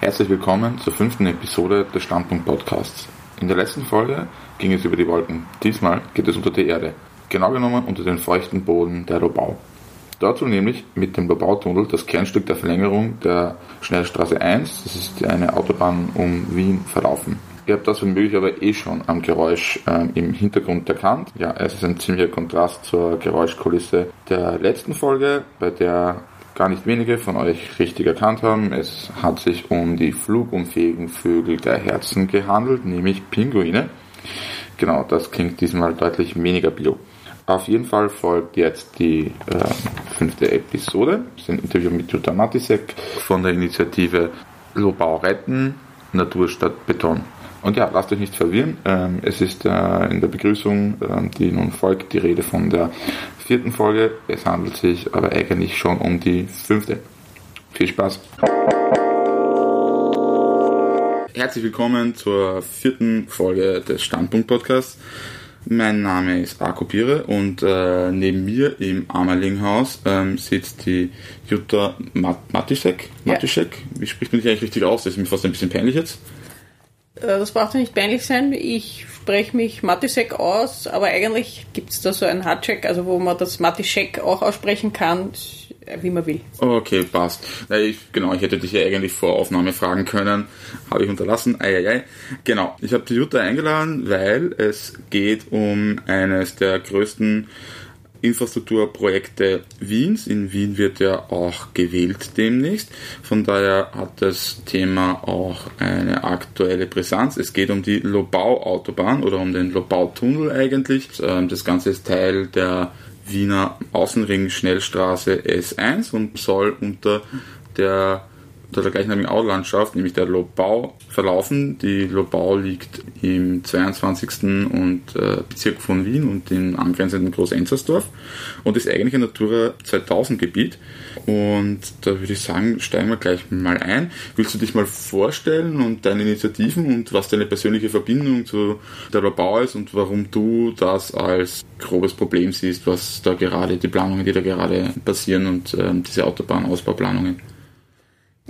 Herzlich willkommen zur fünften Episode des Standpunkt Podcasts. In der letzten Folge ging es über die Wolken. Diesmal geht es unter die Erde. Genau genommen unter den feuchten Boden der Lobau. Dort soll nämlich mit dem Lobautunnel das Kernstück der Verlängerung der Schnellstraße 1, das ist eine Autobahn um Wien, verlaufen. Ihr habt das womöglich aber eh schon am Geräusch äh, im Hintergrund erkannt. Ja, es ist ein ziemlicher Kontrast zur Geräuschkulisse der letzten Folge, bei der gar nicht wenige von euch richtig erkannt haben. Es hat sich um die flugunfähigen Vögel der Herzen gehandelt, nämlich Pinguine. Genau, das klingt diesmal deutlich weniger bio. Auf jeden Fall folgt jetzt die äh, fünfte Episode. Das ist ein Interview mit Jutta Matisek von der Initiative Lobau retten, Natur statt Beton. Und ja, lasst euch nicht verwirren. Ähm, es ist äh, in der Begrüßung, äh, die nun folgt, die Rede von der vierten Folge. Es handelt sich aber eigentlich schon um die fünfte. Viel Spaß! Herzlich willkommen zur vierten Folge des Standpunkt Podcasts. Mein Name ist Arko Pire und äh, neben mir im Amerlinghaus ähm, sitzt die Jutta Mat Matischek. Matischek. Ja. Wie spricht man dich eigentlich richtig aus? Das ist mir fast ein bisschen peinlich jetzt. Äh, das braucht ja nicht peinlich sein. Ich spreche mich Matisek aus, aber eigentlich gibt es da so einen Hardcheck, also wo man das Matischek auch aussprechen kann, wie man will. Okay, passt. Ich, genau, ich hätte dich ja eigentlich vor Aufnahme fragen können, habe ich unterlassen. Eieiei. Genau, ich habe die Jutta eingeladen, weil es geht um eines der größten Infrastrukturprojekte Wiens. In Wien wird ja auch gewählt demnächst. Von daher hat das Thema auch eine aktuelle Brisanz. Es geht um die Lobau-Autobahn oder um den Lobau-Tunnel eigentlich. Ähm, das Ganze ist Teil der Wiener Außenring-Schnellstraße S1 und soll unter der unter der gleichnamigen Aulandschaft, nämlich der Lobau, verlaufen. Die Lobau liegt im 22. Und, äh, Bezirk von Wien und im angrenzenden Groß-Enzersdorf und ist eigentlich ein Natura 2000 Gebiet. Und da würde ich sagen, steigen wir gleich mal ein. Willst du dich mal vorstellen und deine Initiativen und was deine persönliche Verbindung zu der Lobau ist und warum du das als grobes Problem siehst, was da gerade, die Planungen, die da gerade passieren und äh, diese Autobahnausbauplanungen?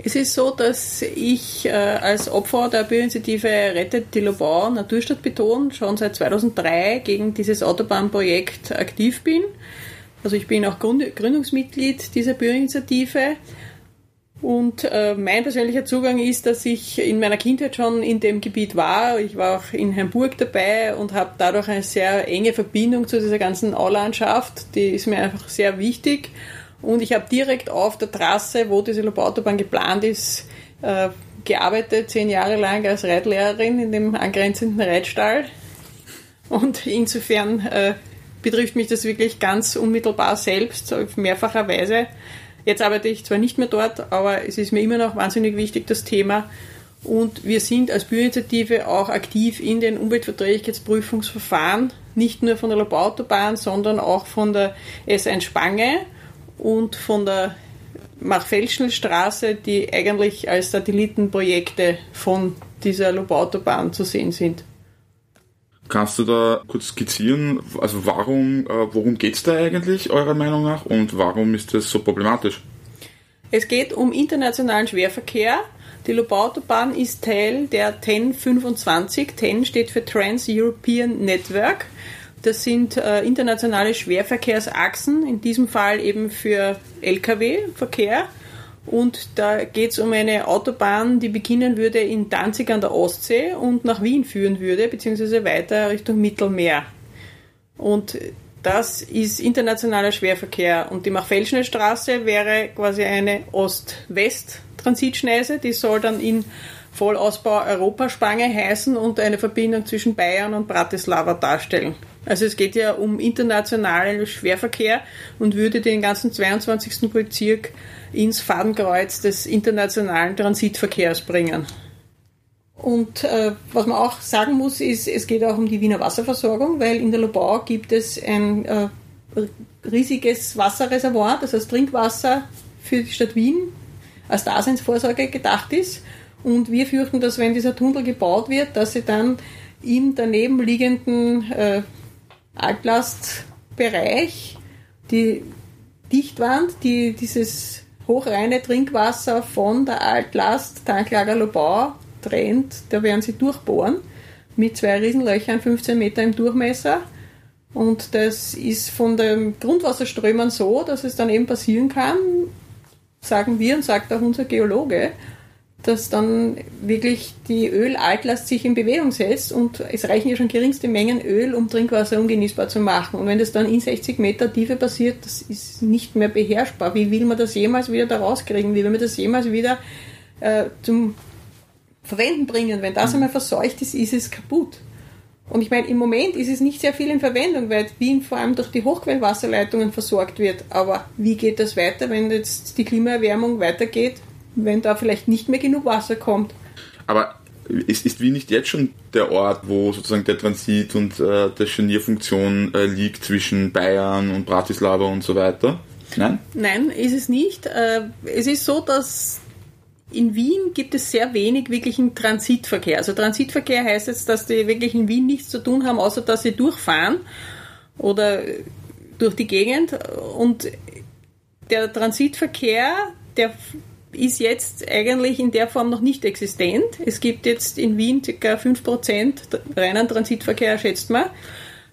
Es ist so, dass ich äh, als Opfer der Bürgerinitiative Rettet die Lobau Naturstadt Beton schon seit 2003 gegen dieses Autobahnprojekt aktiv bin. Also ich bin auch Gründ Gründungsmitglied dieser Bürgerinitiative. Und äh, mein persönlicher Zugang ist, dass ich in meiner Kindheit schon in dem Gebiet war. Ich war auch in Hamburg dabei und habe dadurch eine sehr enge Verbindung zu dieser ganzen Aulandschaft. Die ist mir einfach sehr wichtig. Und ich habe direkt auf der Trasse, wo diese Lobautobahn geplant ist, äh, gearbeitet, zehn Jahre lang als Reitlehrerin in dem angrenzenden Reitstall. Und insofern äh, betrifft mich das wirklich ganz unmittelbar selbst, auf mehrfacher Weise. Jetzt arbeite ich zwar nicht mehr dort, aber es ist mir immer noch wahnsinnig wichtig, das Thema. Und wir sind als Bürgerinitiative auch aktiv in den Umweltverträglichkeitsprüfungsverfahren, nicht nur von der Lobautobahn, sondern auch von der S1 Spange und von der Machfelschenstraße, die eigentlich als Satellitenprojekte von dieser Lobautobahn zu sehen sind. Kannst du da kurz skizzieren, also warum, äh, worum geht es da eigentlich eurer Meinung nach und warum ist das so problematisch? Es geht um internationalen Schwerverkehr. Die Lobautobahn ist Teil der TEN 25. TEN steht für Trans-European Network das sind äh, internationale Schwerverkehrsachsen, in diesem Fall eben für Lkw-Verkehr. Und da geht es um eine Autobahn, die beginnen würde in Danzig an der Ostsee und nach Wien führen würde, beziehungsweise weiter Richtung Mittelmeer. Und das ist internationaler Schwerverkehr. Und die Machfelschner Straße wäre quasi eine Ost-West-Transitschneise, die soll dann in Vollausbau Europaspange heißen und eine Verbindung zwischen Bayern und Bratislava darstellen. Also es geht ja um internationalen Schwerverkehr und würde den ganzen 22. Bezirk ins Fadenkreuz des internationalen Transitverkehrs bringen. Und äh, was man auch sagen muss, ist, es geht auch um die Wiener Wasserversorgung, weil in der Lobau gibt es ein äh, riesiges Wasserreservoir, das als Trinkwasser für die Stadt Wien als Daseinsvorsorge gedacht ist. Und wir fürchten, dass wenn dieser Tunnel gebaut wird, dass sie dann im daneben liegenden äh, Altlastbereich die Dichtwand, die dieses hochreine Trinkwasser von der Altlast Tanklager Lobau trennt, da werden sie durchbohren mit zwei Riesenlöchern, 15 Meter im Durchmesser. Und das ist von den Grundwasserströmen so, dass es dann eben passieren kann, sagen wir und sagt auch unser Geologe, dass dann wirklich die Ölaltlast sich in Bewegung setzt und es reichen ja schon geringste Mengen Öl, um Trinkwasser ungenießbar zu machen. Und wenn das dann in 60 Meter Tiefe passiert, das ist nicht mehr beherrschbar. Wie will man das jemals wieder da rauskriegen? Wie will man das jemals wieder äh, zum Verwenden bringen? Wenn das mhm. einmal verseucht ist, ist es kaputt. Und ich meine, im Moment ist es nicht sehr viel in Verwendung, weil Wien vor allem durch die Hochquellwasserleitungen versorgt wird. Aber wie geht das weiter, wenn jetzt die Klimaerwärmung weitergeht, wenn da vielleicht nicht mehr genug Wasser kommt? Aber ist, ist Wien nicht jetzt schon der Ort, wo sozusagen der Transit und äh, der Scharnierfunktion äh, liegt zwischen Bayern und Bratislava und so weiter? Nein? Nein, ist es nicht. Äh, es ist so, dass in Wien gibt es sehr wenig wirklichen Transitverkehr. Also Transitverkehr heißt jetzt, dass die wirklich in Wien nichts zu tun haben, außer dass sie durchfahren oder durch die Gegend. Und der Transitverkehr, der ist jetzt eigentlich in der Form noch nicht existent. Es gibt jetzt in Wien ca. 5% reinen Transitverkehr, schätzt man.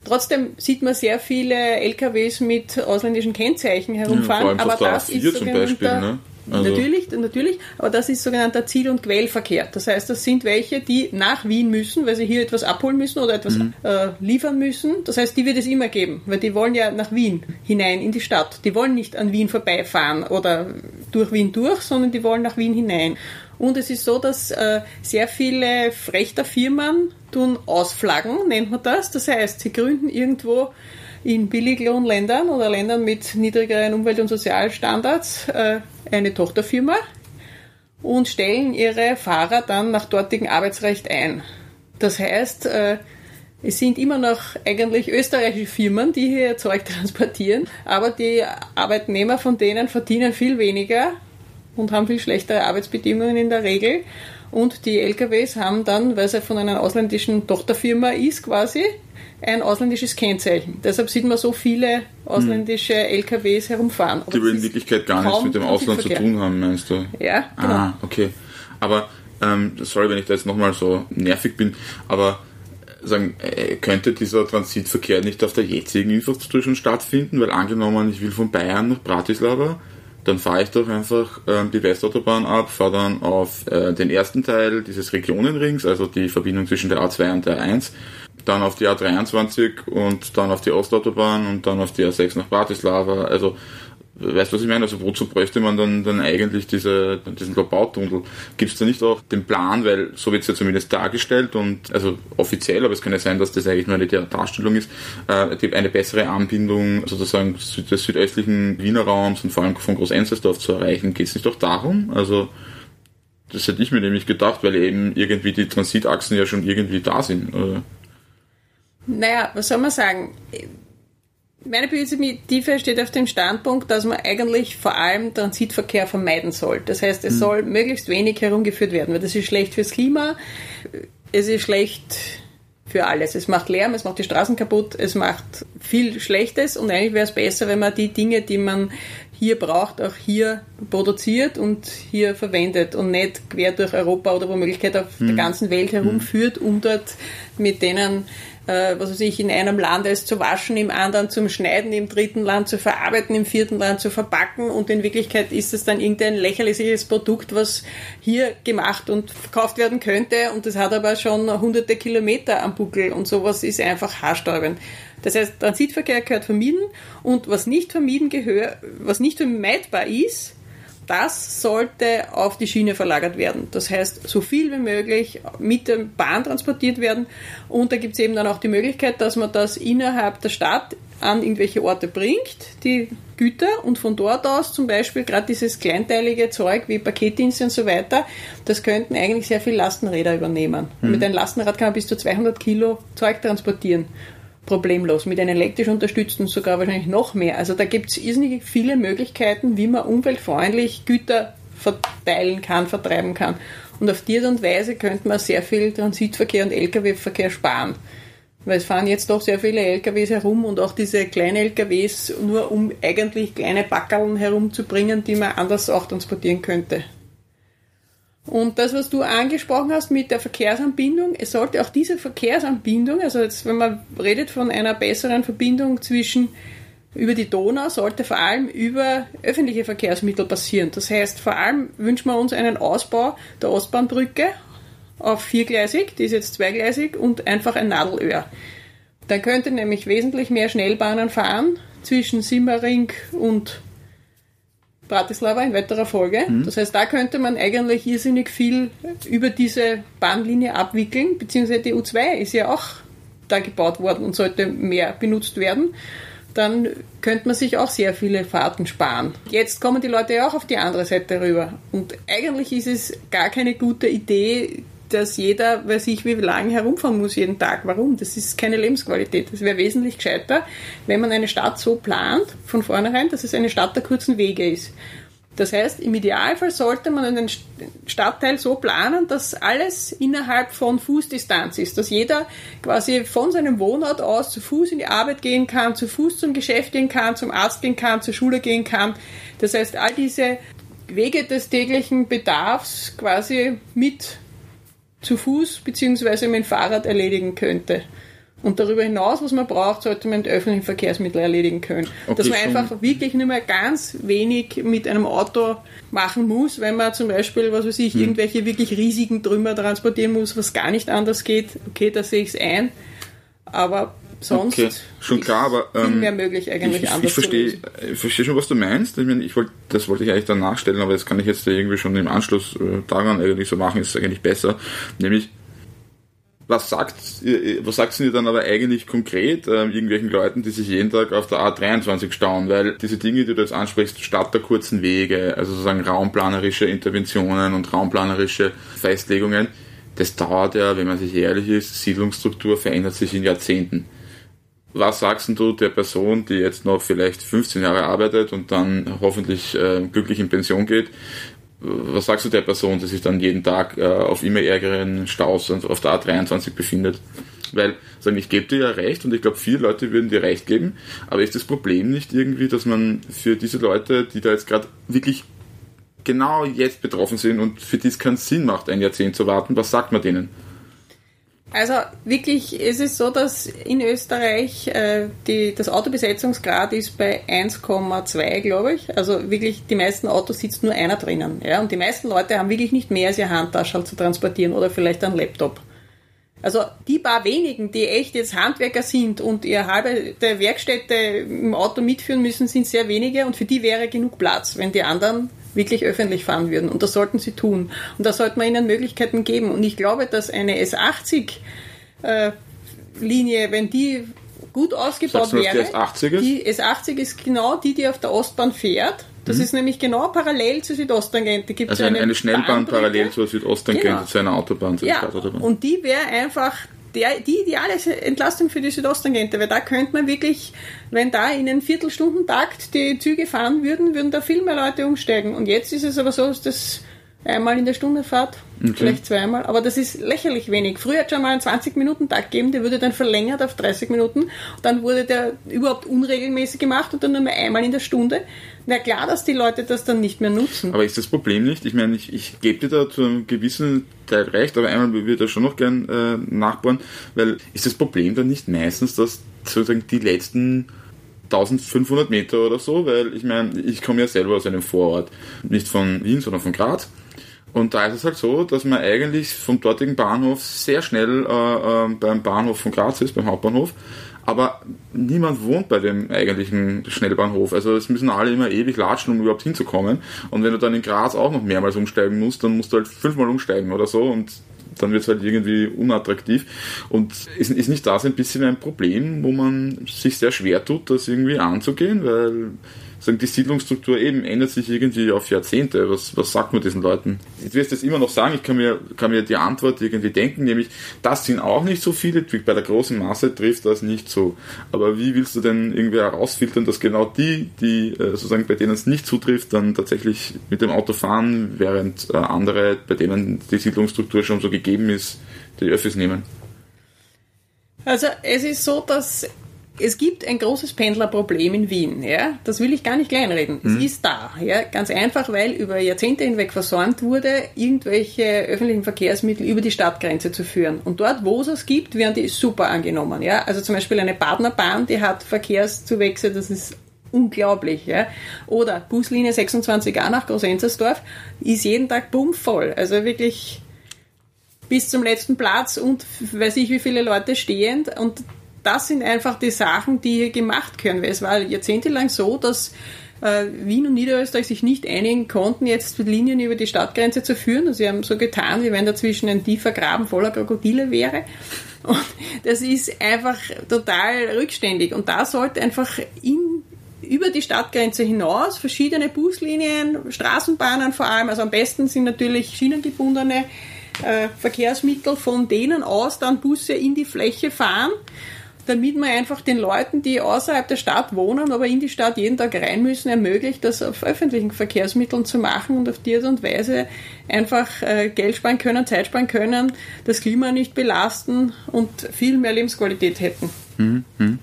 Trotzdem sieht man sehr viele LKWs mit ausländischen Kennzeichen herumfahren. Ja, aber das ist zum Beispiel, ne? Also natürlich, natürlich, aber das ist sogenannter Ziel- und Quellverkehr. Das heißt, das sind welche, die nach Wien müssen, weil sie hier etwas abholen müssen oder etwas mhm. äh, liefern müssen. Das heißt, die wird es immer geben, weil die wollen ja nach Wien hinein in die Stadt. Die wollen nicht an Wien vorbeifahren oder durch Wien durch, sondern die wollen nach Wien hinein. Und es ist so, dass äh, sehr viele Frechterfirmen tun ausflaggen, nennt man das. Das heißt, sie gründen irgendwo in Billiglohnländern oder Ländern mit niedrigeren Umwelt- und Sozialstandards äh, eine Tochterfirma und stellen ihre Fahrer dann nach dortigem Arbeitsrecht ein. Das heißt, äh, es sind immer noch eigentlich österreichische Firmen, die hier Zeug transportieren, aber die Arbeitnehmer von denen verdienen viel weniger und haben viel schlechtere Arbeitsbedingungen in der Regel. Und die LKWs haben dann, weil es von einer ausländischen Tochterfirma ist quasi, ein ausländisches Kennzeichen. Deshalb sieht man so viele ausländische hm. LKWs herumfahren. Aber die in Wirklichkeit gar nichts mit dem Ausland zu tun haben, meinst du? Ja, genau. Ah, okay. Aber, ähm, sorry, wenn ich da jetzt nochmal so nervig bin, aber äh, sagen, äh, könnte dieser Transitverkehr nicht auf der jetzigen Infrastruktur schon stattfinden? Weil angenommen, ich will von Bayern nach Bratislava, dann fahre ich doch einfach ähm, die Westautobahn ab, fahre dann auf äh, den ersten Teil dieses Regionenrings, also die Verbindung zwischen der A2 und der A1 dann auf die A23 und dann auf die Ostautobahn und dann auf die A6 nach Bratislava. Also, weißt du, was ich meine? Also, wozu bräuchte man dann, dann eigentlich diese, diesen Lobautunnel? Gibt es da nicht auch den Plan, weil so wird es ja zumindest dargestellt und, also offiziell, aber es kann ja sein, dass das eigentlich nur eine Darstellung ist, äh, eine bessere Anbindung sozusagen des südöstlichen Wiener Raums und vor allem von Groß-Enzersdorf zu erreichen. Geht es nicht auch darum? Also, das hätte ich mir nämlich gedacht, weil eben irgendwie die Transitachsen ja schon irgendwie da sind. Oder? Naja, was soll man sagen? Meine Initiative steht auf dem Standpunkt, dass man eigentlich vor allem Transitverkehr vermeiden soll. Das heißt, es mhm. soll möglichst wenig herumgeführt werden, weil das ist schlecht fürs Klima, es ist schlecht für alles. Es macht Lärm, es macht die Straßen kaputt, es macht viel Schlechtes und eigentlich wäre es besser, wenn man die Dinge, die man hier braucht, auch hier produziert und hier verwendet und nicht quer durch Europa oder womöglich auf mhm. der ganzen Welt herumführt, um dort mit denen äh, was weiß ich, in einem Land es zu waschen, im anderen zum Schneiden, im dritten Land zu verarbeiten, im vierten Land zu verpacken. Und in Wirklichkeit ist es dann irgendein lächerliches Produkt, was hier gemacht und verkauft werden könnte. Und das hat aber schon hunderte Kilometer am Buckel. Und sowas ist einfach haarsträubend. Das heißt, Transitverkehr gehört vermieden. Und was nicht vermieden gehört, was nicht vermeidbar ist, das sollte auf die Schiene verlagert werden. Das heißt, so viel wie möglich mit der Bahn transportiert werden. Und da gibt es eben dann auch die Möglichkeit, dass man das innerhalb der Stadt an irgendwelche Orte bringt, die Güter, und von dort aus zum Beispiel gerade dieses kleinteilige Zeug wie Paketdienste und so weiter, das könnten eigentlich sehr viel Lastenräder übernehmen. Mhm. Mit einem Lastenrad kann man bis zu 200 Kilo Zeug transportieren problemlos. Mit einem elektrisch unterstützten sogar wahrscheinlich noch mehr. Also da gibt es irrsinnig viele Möglichkeiten, wie man umweltfreundlich Güter verteilen kann, vertreiben kann. Und auf die Art und Weise könnte man sehr viel Transitverkehr und Lkw-Verkehr sparen. Weil es fahren jetzt doch sehr viele LKWs herum und auch diese kleinen LKWs nur um eigentlich kleine Backerln herumzubringen, die man anders auch transportieren könnte. Und das, was du angesprochen hast mit der Verkehrsanbindung, es sollte auch diese Verkehrsanbindung, also jetzt, wenn man redet von einer besseren Verbindung zwischen über die Donau, sollte vor allem über öffentliche Verkehrsmittel passieren. Das heißt, vor allem wünschen wir uns einen Ausbau der Ostbahnbrücke auf viergleisig, die ist jetzt zweigleisig und einfach ein Nadelöhr. Dann könnte nämlich wesentlich mehr Schnellbahnen fahren zwischen Simmering und Bratislava in weiterer Folge. Mhm. Das heißt, da könnte man eigentlich irrsinnig viel über diese Bahnlinie abwickeln, beziehungsweise die U2 ist ja auch da gebaut worden und sollte mehr benutzt werden. Dann könnte man sich auch sehr viele Fahrten sparen. Jetzt kommen die Leute ja auch auf die andere Seite rüber. Und eigentlich ist es gar keine gute Idee, dass jeder, weiß ich, wie lange herumfahren muss jeden Tag. Warum? Das ist keine Lebensqualität. Das wäre wesentlich gescheiter, wenn man eine Stadt so plant, von vornherein, dass es eine Stadt der kurzen Wege ist. Das heißt, im Idealfall sollte man einen Stadtteil so planen, dass alles innerhalb von Fußdistanz ist, dass jeder quasi von seinem Wohnort aus zu Fuß in die Arbeit gehen kann, zu Fuß zum Geschäft gehen kann, zum Arzt gehen kann, zur Schule gehen kann. Das heißt, all diese Wege des täglichen Bedarfs quasi mit zu Fuß bzw. mit dem Fahrrad erledigen könnte. Und darüber hinaus, was man braucht, sollte man mit öffentlichen Verkehrsmitteln erledigen können. Okay, Dass man einfach wirklich nur mehr ganz wenig mit einem Auto machen muss, wenn man zum Beispiel, was weiß ich, hm. irgendwelche wirklich riesigen Trümmer transportieren muss, was gar nicht anders geht. Okay, da sehe ich es ein. Aber sonst okay, schon klar, aber ähm, viel mehr möglich eigentlich ich. Ich verstehe, ich verstehe schon, was du meinst. Ich, meine, ich wollte, das wollte ich eigentlich dann nachstellen, aber das kann ich jetzt irgendwie schon im Anschluss äh, daran eigentlich so machen, ist eigentlich besser. Nämlich was sagt, was sagt ihr dann aber eigentlich konkret äh, irgendwelchen Leuten, die sich jeden Tag auf der A23 stauen? Weil diese Dinge, die du jetzt ansprichst, statt der kurzen Wege, also sozusagen raumplanerische Interventionen und raumplanerische Festlegungen, das dauert ja, wenn man sich ehrlich ist, Siedlungsstruktur verändert sich in Jahrzehnten. Was sagst du der Person, die jetzt noch vielleicht 15 Jahre arbeitet und dann hoffentlich äh, glücklich in Pension geht? Was sagst du der Person, die sich dann jeden Tag äh, auf immer ärgeren Staus und auf der A23 befindet? Weil, sagen, ich gebe dir ja recht und ich glaube, viele Leute würden dir recht geben, aber ist das Problem nicht irgendwie, dass man für diese Leute, die da jetzt gerade wirklich genau jetzt betroffen sind und für die es keinen Sinn macht, ein Jahrzehnt zu warten, was sagt man denen? Also wirklich, es ist so, dass in Österreich äh, die, das Autobesetzungsgrad ist bei 1,2, glaube ich. Also wirklich, die meisten Autos sitzt nur einer drinnen. Ja? Und die meisten Leute haben wirklich nicht mehr als ihr Handtaschel zu transportieren oder vielleicht einen Laptop. Also die paar wenigen, die echt jetzt Handwerker sind und ihre halbe der Werkstätte im Auto mitführen müssen, sind sehr wenige und für die wäre genug Platz, wenn die anderen wirklich öffentlich fahren würden. Und das sollten sie tun. Und da sollte man ihnen Möglichkeiten geben. Und ich glaube, dass eine S80-Linie, äh, wenn die gut ausgebaut du, wäre, die S80 ist? die S80 ist genau die, die auf der Ostbahn fährt. Das mhm. ist nämlich genau parallel zur Südosttangente. Also eine, eine Schnellbahn parallel zur Südosttangente, genau. zu einer Autobahn. Zu ja, und die wäre einfach der, die ideale Entlastung für die Südosttangente, weil da könnte man wirklich, wenn da in einem Viertelstundentakt die Züge fahren würden, würden da viel mehr Leute umsteigen. Und jetzt ist es aber so, dass das einmal in der Stunde fahrt, okay. vielleicht zweimal, aber das ist lächerlich wenig. Früher hat es schon mal einen 20-Minuten-Tag gegeben, der wurde dann verlängert auf 30 Minuten, dann wurde der überhaupt unregelmäßig gemacht und dann nur mehr einmal in der Stunde. Na klar, dass die Leute das dann nicht mehr nutzen. Aber ist das Problem nicht? Ich meine, ich, ich gebe dir da zu einem gewissen Teil recht, aber einmal würde ich da schon noch gern äh, nachbohren, weil ist das Problem dann nicht meistens, dass sozusagen die letzten 1500 Meter oder so, weil ich meine, ich komme ja selber aus einem Vorort, nicht von Wien, sondern von Graz. Und da ist es halt so, dass man eigentlich vom dortigen Bahnhof sehr schnell äh, äh, beim Bahnhof von Graz ist, beim Hauptbahnhof, aber niemand wohnt bei dem eigentlichen Schnellbahnhof. Also es müssen alle immer ewig latschen, um überhaupt hinzukommen. Und wenn du dann in Graz auch noch mehrmals umsteigen musst, dann musst du halt fünfmal umsteigen oder so und dann wird es halt irgendwie unattraktiv. Und ist, ist nicht das ein bisschen ein Problem, wo man sich sehr schwer tut, das irgendwie anzugehen, weil sagen, die Siedlungsstruktur eben ändert sich irgendwie auf Jahrzehnte. Was, was sagt man diesen Leuten? Du wirst jetzt immer noch sagen, ich kann mir, kann mir die Antwort irgendwie denken, nämlich, das sind auch nicht so viele, bei der großen Masse trifft das nicht so. Aber wie willst du denn irgendwie herausfiltern, dass genau die, die äh, sozusagen bei denen es nicht zutrifft, dann tatsächlich mit dem Auto fahren, während äh, andere, bei denen die Siedlungsstruktur schon so gegeben ist, die Öffis nehmen? Also es ist so, dass es gibt ein großes Pendlerproblem in Wien, ja. Das will ich gar nicht kleinreden. Mhm. Es ist da, ja. Ganz einfach, weil über Jahrzehnte hinweg versäumt wurde, irgendwelche öffentlichen Verkehrsmittel über die Stadtgrenze zu führen. Und dort, wo es es gibt, werden die super angenommen, ja. Also zum Beispiel eine Partnerbahn, die hat Verkehrszuwächse, das ist unglaublich, ja. Oder Buslinie 26a nach Großenzersdorf ist jeden Tag bummvoll. Also wirklich bis zum letzten Platz und weiß ich wie viele Leute stehend und das sind einfach die Sachen, die hier gemacht können. Weil es war jahrzehntelang so, dass äh, Wien und Niederösterreich sich nicht einigen konnten, jetzt Linien über die Stadtgrenze zu führen. Also sie haben so getan, wie wenn dazwischen ein tiefer Graben voller Krokodile wäre. Und das ist einfach total rückständig. Und da sollte einfach in über die Stadtgrenze hinaus verschiedene Buslinien, Straßenbahnen vor allem, also am besten sind natürlich schienengebundene äh, Verkehrsmittel, von denen aus dann Busse in die Fläche fahren damit man einfach den Leuten, die außerhalb der Stadt wohnen, aber in die Stadt jeden Tag rein müssen, ermöglicht, das auf öffentlichen Verkehrsmitteln zu machen und auf die Art und Weise einfach äh, Geld sparen können, Zeit sparen können, das Klima nicht belasten und viel mehr Lebensqualität hätten. Mhm. mhm.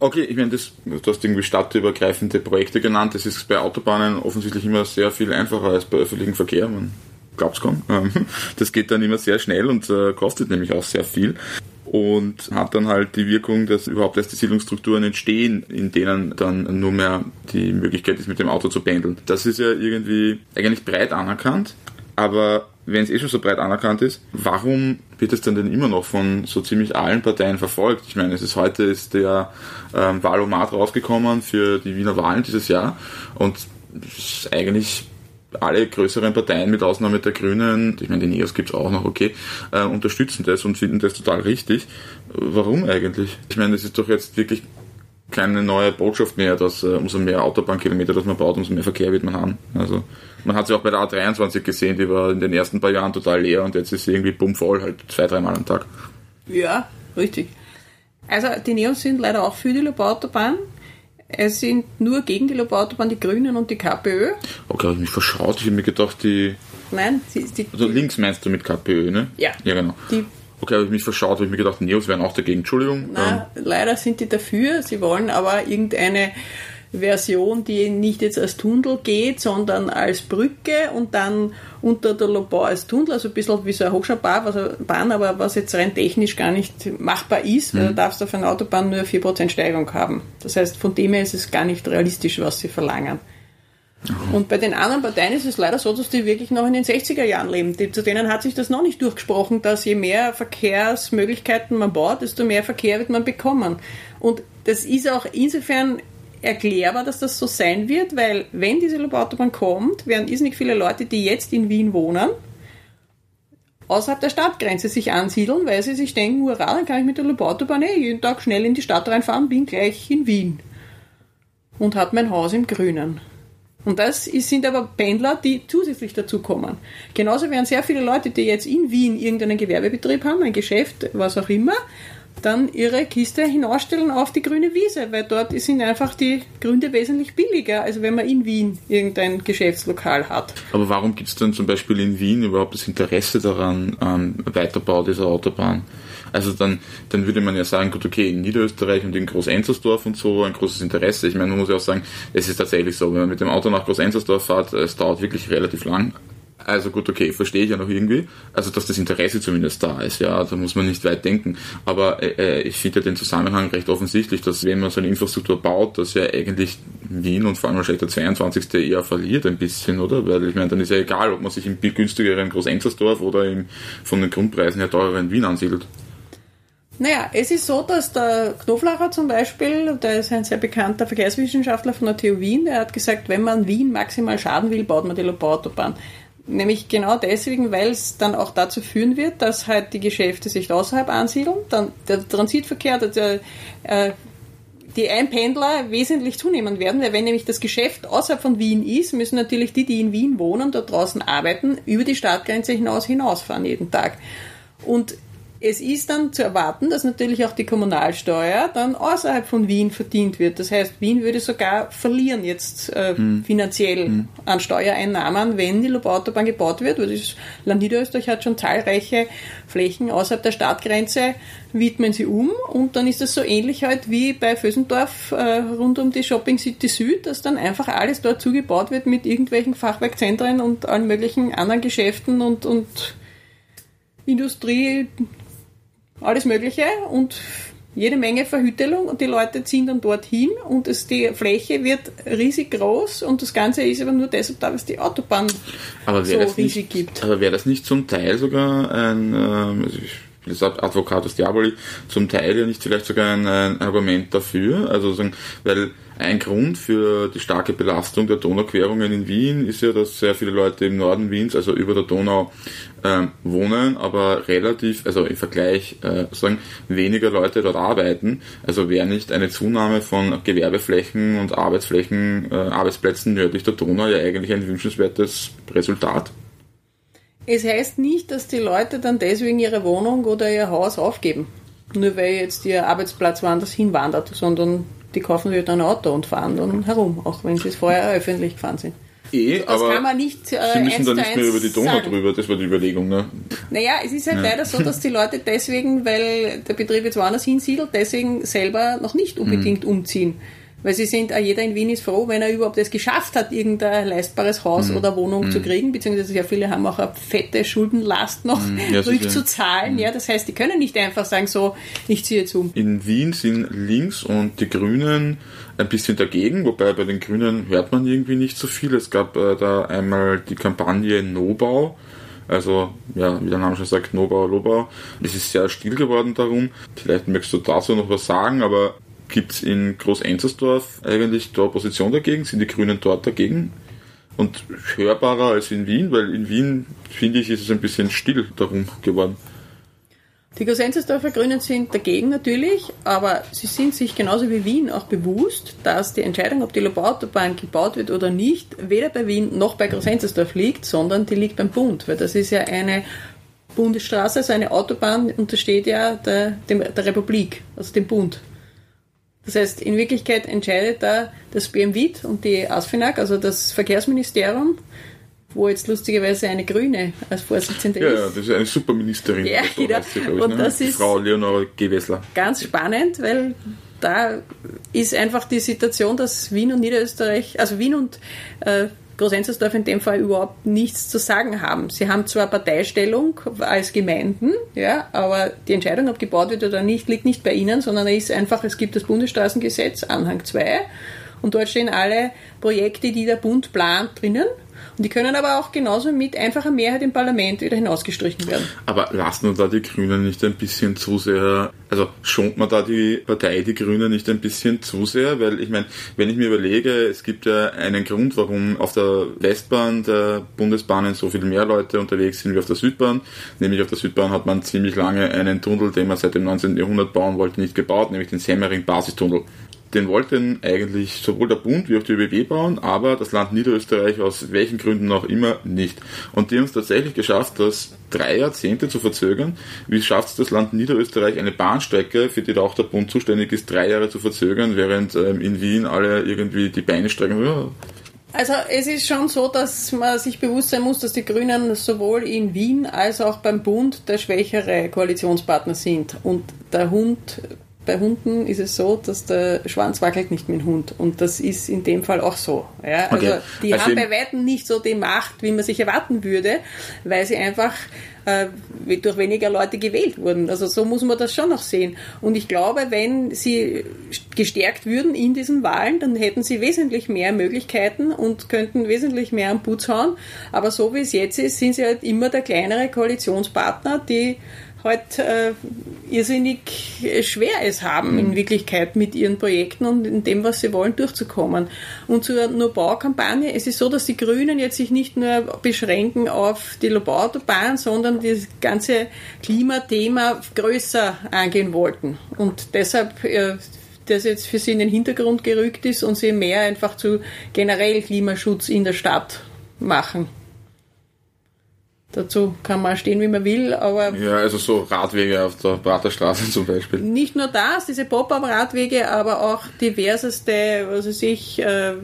Okay, ich meine, das, du hast irgendwie stadtübergreifende Projekte genannt. Das ist bei Autobahnen offensichtlich immer sehr viel einfacher als bei öffentlichem Verkehr. Man glaubt es kaum. Das geht dann immer sehr schnell und äh, kostet nämlich auch sehr viel und hat dann halt die Wirkung, dass überhaupt erst die Siedlungsstrukturen entstehen, in denen dann nur mehr die Möglichkeit ist, mit dem Auto zu pendeln. Das ist ja irgendwie eigentlich breit anerkannt, aber wenn es eh schon so breit anerkannt ist, warum wird es dann denn immer noch von so ziemlich allen Parteien verfolgt? Ich meine, es ist heute ist der ähm, Wahlomat rausgekommen für die Wiener Wahlen dieses Jahr und es ist eigentlich alle größeren Parteien mit Ausnahme der Grünen, ich meine, die Neos gibt es auch noch, okay, äh, unterstützen das und finden das total richtig. Warum eigentlich? Ich meine, das ist doch jetzt wirklich keine neue Botschaft mehr, dass äh, umso mehr Autobahnkilometer das man baut, umso mehr Verkehr wird man haben. Also man hat es ja auch bei der A23 gesehen, die war in den ersten paar Jahren total leer und jetzt ist sie irgendwie bummvoll, halt zwei, dreimal am Tag. Ja, richtig. Also die Neos sind leider auch für die Lobautobahn. Es sind nur gegen die Lobautobahn die Grünen und die KPÖ. Okay, habe ich mich verschaut. Ich habe mir gedacht, die. Nein, die, die, Also links meinst du mit KPÖ, ne? Ja. Ja, genau. Die, okay, habe ich mich verschaut, habe ich mir gedacht, Neos wären auch dagegen. Entschuldigung. Nein, ähm. leider sind die dafür. Sie wollen aber irgendeine Version, die nicht jetzt als Tunnel geht, sondern als Brücke und dann unter der Lobau als Tunnel, also ein bisschen wie so eine Hochschaubahn, aber was jetzt rein technisch gar nicht machbar ist, weil mhm. du darfst auf einer Autobahn nur 4% Steigerung haben. Das heißt, von dem her ist es gar nicht realistisch, was sie verlangen. Mhm. Und bei den anderen Parteien ist es leider so, dass die wirklich noch in den 60er Jahren leben. Die, zu denen hat sich das noch nicht durchgesprochen, dass je mehr Verkehrsmöglichkeiten man baut, desto mehr Verkehr wird man bekommen. Und das ist auch insofern erklärbar, dass das so sein wird, weil wenn diese Lobautobahn kommt, werden irrsinnig viele Leute, die jetzt in Wien wohnen, außerhalb der Stadtgrenze sich ansiedeln, weil sie sich denken, hurra, dann kann ich mit der Lobautobahn eh jeden Tag schnell in die Stadt reinfahren, bin gleich in Wien und habe mein Haus im Grünen. Und das sind aber Pendler, die zusätzlich dazukommen. Genauso werden sehr viele Leute, die jetzt in Wien irgendeinen Gewerbebetrieb haben, ein Geschäft, was auch immer, dann ihre Kiste hinausstellen auf die grüne Wiese, weil dort sind einfach die Gründe wesentlich billiger, als wenn man in Wien irgendein Geschäftslokal hat. Aber warum gibt es dann zum Beispiel in Wien überhaupt das Interesse daran, am Weiterbau dieser Autobahn? Also dann, dann würde man ja sagen, gut, okay, in Niederösterreich und in Groß-Enzersdorf und so ein großes Interesse. Ich meine, man muss ja auch sagen, es ist tatsächlich so, wenn man mit dem Auto nach Groß-Enzersdorf fährt, es dauert wirklich relativ lang. Also gut, okay, verstehe ich ja noch irgendwie. Also dass das Interesse zumindest da ist, ja, da muss man nicht weit denken. Aber äh, ich finde ja den Zusammenhang recht offensichtlich, dass wenn man so eine Infrastruktur baut, dass ja eigentlich Wien und vor allem wahrscheinlich der 22. eher verliert ein bisschen, oder? Weil ich meine, dann ist ja egal, ob man sich im günstigeren Groß-Enzersdorf oder im, von den Grundpreisen her teureren Wien ansiedelt. Naja, es ist so, dass der Knoflacher zum Beispiel, der ist ein sehr bekannter Verkehrswissenschaftler von der TU Wien, der hat gesagt, wenn man Wien maximal schaden will, baut man die Lobautobahn. Nämlich genau deswegen, weil es dann auch dazu führen wird, dass halt die Geschäfte sich außerhalb ansiedeln. Dann der Transitverkehr, der, äh, die Einpendler wesentlich zunehmen werden, weil wenn nämlich das Geschäft außerhalb von Wien ist, müssen natürlich die, die in Wien wohnen, dort draußen arbeiten, über die Stadtgrenze hinaus hinausfahren jeden Tag. Und es ist dann zu erwarten, dass natürlich auch die Kommunalsteuer dann außerhalb von Wien verdient wird. Das heißt, Wien würde sogar verlieren jetzt äh, hm. finanziell hm. an Steuereinnahmen, wenn die Lobautobahn gebaut wird. Weil das Land Niederösterreich hat schon zahlreiche Flächen außerhalb der Stadtgrenze, widmen sie um und dann ist das so ähnlich halt wie bei Fösendorf äh, rund um die Shopping City Süd, dass dann einfach alles dort zugebaut wird mit irgendwelchen Fachwerkzentren und allen möglichen anderen Geschäften und, und Industrie, alles Mögliche und jede Menge Verhüttelung und die Leute ziehen dann dorthin und es, die Fläche wird riesig groß und das Ganze ist aber nur deshalb da, weil es die Autobahn so riesig nicht, gibt. Aber wäre das nicht zum Teil sogar ein, ähm, also ich bin jetzt Advocatus Diaboli, zum Teil ja nicht vielleicht sogar ein, ein Argument dafür, also sagen, weil ein Grund für die starke Belastung der Donauquerungen in Wien ist ja, dass sehr viele Leute im Norden Wiens, also über der Donau, ähm, wohnen, aber relativ, also im Vergleich äh, sagen, weniger Leute dort arbeiten. Also wäre nicht eine Zunahme von Gewerbeflächen und Arbeitsflächen, äh, Arbeitsplätzen nördlich der Donau ja eigentlich ein wünschenswertes Resultat? Es heißt nicht, dass die Leute dann deswegen ihre Wohnung oder ihr Haus aufgeben. Nur weil jetzt ihr Arbeitsplatz woanders hinwandert, sondern die kaufen sich dann ein Auto und fahren dann herum, auch wenn sie es vorher öffentlich gefahren sind. Eh, das aber kann man nicht, äh, sie müssen dann nicht mehr über die Donau sagen. drüber, das war die Überlegung. Ne? Naja, es ist halt ja. leider so, dass die Leute deswegen, weil der Betrieb jetzt woanders hinsiedelt, deswegen selber noch nicht unbedingt mhm. umziehen. Weil sie sind, jeder in Wien ist froh, wenn er überhaupt es geschafft hat, irgendein leistbares Haus mhm. oder Wohnung mhm. zu kriegen, beziehungsweise sehr viele haben auch eine fette Schuldenlast noch mhm. ja, zurückzuzahlen. Mhm. Ja, das heißt, die können nicht einfach sagen, so, ich ziehe jetzt um. In Wien sind links und die Grünen ein bisschen dagegen, wobei bei den Grünen hört man irgendwie nicht so viel. Es gab äh, da einmal die Kampagne Nobau, also, ja, wie der Name schon sagt, Nobau, Lobau. Es ist sehr still geworden darum. Vielleicht möchtest du dazu noch was sagen, aber Gibt es in Groß-Enzersdorf eigentlich da Opposition dagegen? Sind die Grünen dort dagegen? Und hörbarer als in Wien, weil in Wien, finde ich, ist es ein bisschen still darum geworden. Die Groß-Enzersdorfer Grünen sind dagegen natürlich, aber sie sind sich genauso wie Wien auch bewusst, dass die Entscheidung, ob die Lobautobahn gebaut wird oder nicht, weder bei Wien noch bei Groß-Enzersdorf liegt, sondern die liegt beim Bund, weil das ist ja eine Bundesstraße, also eine Autobahn untersteht ja der, der Republik, also dem Bund. Das heißt, in Wirklichkeit entscheidet da das BMWIT und die ASFINAG, also das Verkehrsministerium, wo jetzt lustigerweise eine Grüne als Vorsitzende ja, ist. Ja, das ist eine Superministerin. Ja, so genau. Sie, ich, und ne? das ist Frau Leonore Gewessler. Ganz spannend, weil da ist einfach die Situation, dass Wien und Niederösterreich, also Wien und äh, Groß-Enzersdorf in dem Fall überhaupt nichts zu sagen haben. Sie haben zwar Parteistellung als Gemeinden, ja, aber die Entscheidung, ob gebaut wird oder nicht, liegt nicht bei ihnen, sondern es ist einfach, es gibt das Bundesstraßengesetz, Anhang 2, und dort stehen alle Projekte, die der Bund plant, drinnen. Die können aber auch genauso mit einfacher Mehrheit im Parlament wieder hinausgestrichen werden. Aber lassen uns da die Grünen nicht ein bisschen zu sehr, also schont man da die Partei, die Grünen nicht ein bisschen zu sehr? Weil ich meine, wenn ich mir überlege, es gibt ja einen Grund, warum auf der Westbahn der Bundesbahnen so viel mehr Leute unterwegs sind wie auf der Südbahn. Nämlich auf der Südbahn hat man ziemlich lange einen Tunnel, den man seit dem 19. Jahrhundert bauen wollte, nicht gebaut, nämlich den Semmering-Basistunnel den wollten eigentlich sowohl der Bund wie auch die ÖBB bauen, aber das Land Niederösterreich aus welchen Gründen auch immer nicht. Und die haben es tatsächlich geschafft, das drei Jahrzehnte zu verzögern. Wie schafft es das Land Niederösterreich, eine Bahnstrecke, für die da auch der Bund zuständig ist, drei Jahre zu verzögern, während ähm, in Wien alle irgendwie die Beine strecken? Ja. Also es ist schon so, dass man sich bewusst sein muss, dass die Grünen sowohl in Wien als auch beim Bund der schwächere Koalitionspartner sind. Und der Hund bei Hunden ist es so, dass der Schwanz wackelt nicht mit dem Hund. Und das ist in dem Fall auch so. Ja? Also okay. die also haben bei Weitem nicht so die Macht, wie man sich erwarten würde, weil sie einfach äh, durch weniger Leute gewählt wurden. Also so muss man das schon noch sehen. Und ich glaube, wenn sie gestärkt würden in diesen Wahlen, dann hätten sie wesentlich mehr Möglichkeiten und könnten wesentlich mehr am Putz hauen. Aber so wie es jetzt ist, sind sie halt immer der kleinere Koalitionspartner, die halt äh, irrsinnig schwer es haben, mhm. in Wirklichkeit mit ihren Projekten und in dem, was sie wollen, durchzukommen. Und zur Nur-Bau-Kampagne, es ist so, dass die Grünen jetzt sich nicht nur beschränken auf die Lobau-Autobahn, sondern das ganze Klimathema größer angehen wollten. Und deshalb äh, das jetzt für sie in den Hintergrund gerückt ist und sie mehr einfach zu generell Klimaschutz in der Stadt machen. Dazu kann man stehen, wie man will, aber. Ja, also so Radwege auf der Praterstraße zum Beispiel. Nicht nur das, diese Pop-up-Radwege, aber auch diverseste, was weiß ich, äh,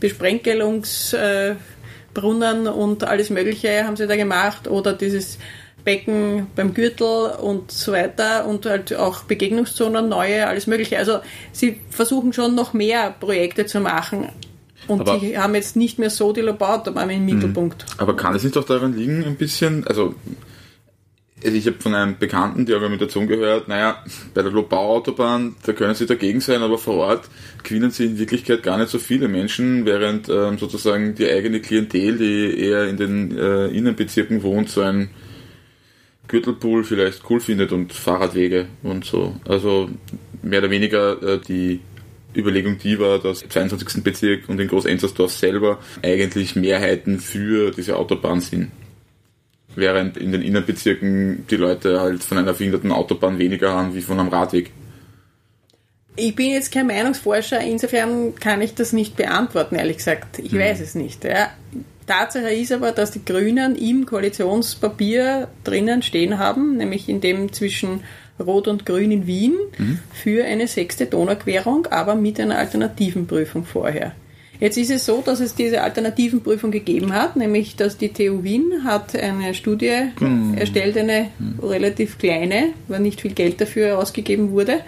Besprenkelungsbrunnen äh, und alles Mögliche haben sie da gemacht oder dieses Becken beim Gürtel und so weiter und halt auch Begegnungszonen, neue, alles Mögliche. Also sie versuchen schon noch mehr Projekte zu machen. Und aber, die haben jetzt nicht mehr so die Lobautobahn im mhm. Mittelpunkt. Aber kann es nicht auch daran liegen, ein bisschen, also ich habe von einem Bekannten die Argumentation gehört, naja, bei der Lobau-Autobahn, da können sie dagegen sein, aber vor Ort gewinnen sie in Wirklichkeit gar nicht so viele Menschen, während ähm, sozusagen die eigene Klientel, die eher in den äh, Innenbezirken wohnt, so ein Gürtelpool vielleicht cool findet und Fahrradwege und so. Also mehr oder weniger äh, die Überlegung die war, dass im 22. Bezirk und in Groß-Enzersdorf selber eigentlich Mehrheiten für diese Autobahn sind. Während in den Innenbezirken die Leute halt von einer verhinderten Autobahn weniger haben wie von einem Radweg. Ich bin jetzt kein Meinungsforscher, insofern kann ich das nicht beantworten, ehrlich gesagt. Ich hm. weiß es nicht. Ja. Tatsache ist aber, dass die Grünen im Koalitionspapier drinnen stehen haben, nämlich in dem zwischen Rot und Grün in Wien, mhm. für eine sechste Donauquerung, aber mit einer alternativen Prüfung vorher. Jetzt ist es so, dass es diese alternativen Prüfung gegeben hat, nämlich dass die TU Wien hat eine Studie mhm. erstellt, eine mhm. relativ kleine, weil nicht viel Geld dafür ausgegeben wurde.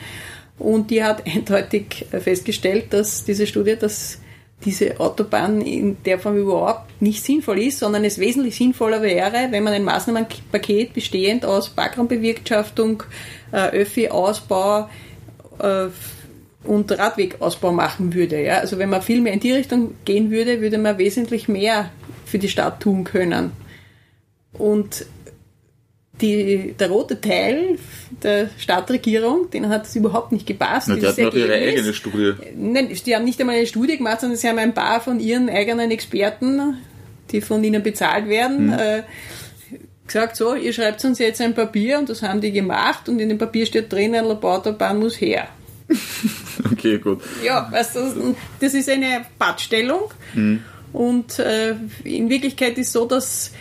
Und die hat eindeutig festgestellt, dass diese Studie das diese Autobahn in der Form überhaupt nicht sinnvoll ist, sondern es wesentlich sinnvoller wäre, wenn man ein Maßnahmenpaket bestehend aus Parkraumbewirtschaftung, äh, Öffi-Ausbau äh, und Radwegausbau machen würde. Also wenn man viel mehr in die Richtung gehen würde, würde man wesentlich mehr für die Stadt tun können. Und die, der rote Teil der Stadtregierung, denen hat es überhaupt nicht gepasst. Na, die hatten auch ihre eigene Studie. Nein, die haben nicht einmal eine Studie gemacht, sondern sie haben ein paar von ihren eigenen Experten, die von ihnen bezahlt werden, mhm. äh, gesagt, so, ihr schreibt uns jetzt ein Papier und das haben die gemacht und in dem Papier steht drin, ein Laborautobahn muss her. okay, gut. Ja, weißt du, das ist eine Pattstellung mhm. und äh, in Wirklichkeit ist so, dass